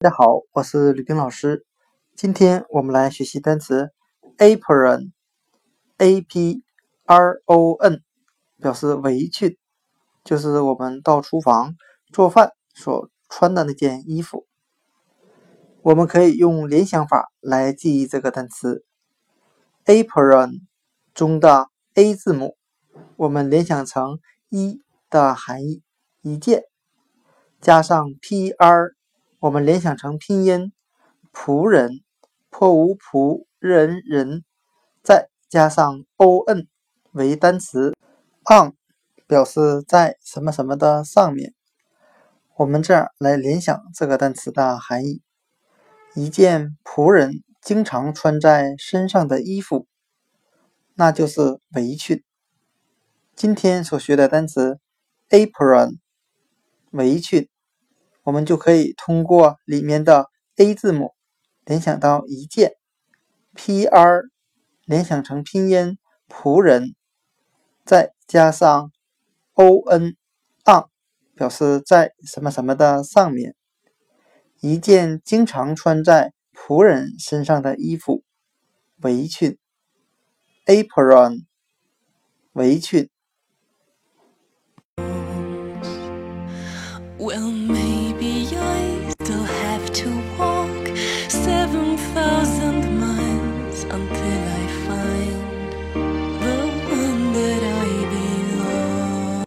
大家好，我是吕冰老师。今天我们来学习单词 apron，a p r o n，表示围裙，就是我们到厨房做饭所穿的那件衣服。我们可以用联想法来记忆这个单词 apron 中的 a 字母，我们联想成一的含义，一件，加上 p r。我们联想成拼音仆人，破无仆人人，再加上 o n 为单词 on 表示在什么什么的上面。我们这样来联想这个单词的含义：一件仆人经常穿在身上的衣服，那就是围裙。今天所学的单词 apron 围裙。我们就可以通过里面的 a 字母联想到一件，pr 联想成拼音仆人，再加上 on on 表示在什么什么的上面，一件经常穿在仆人身上的衣服，围裙，apron 围裙。Well, maybe you're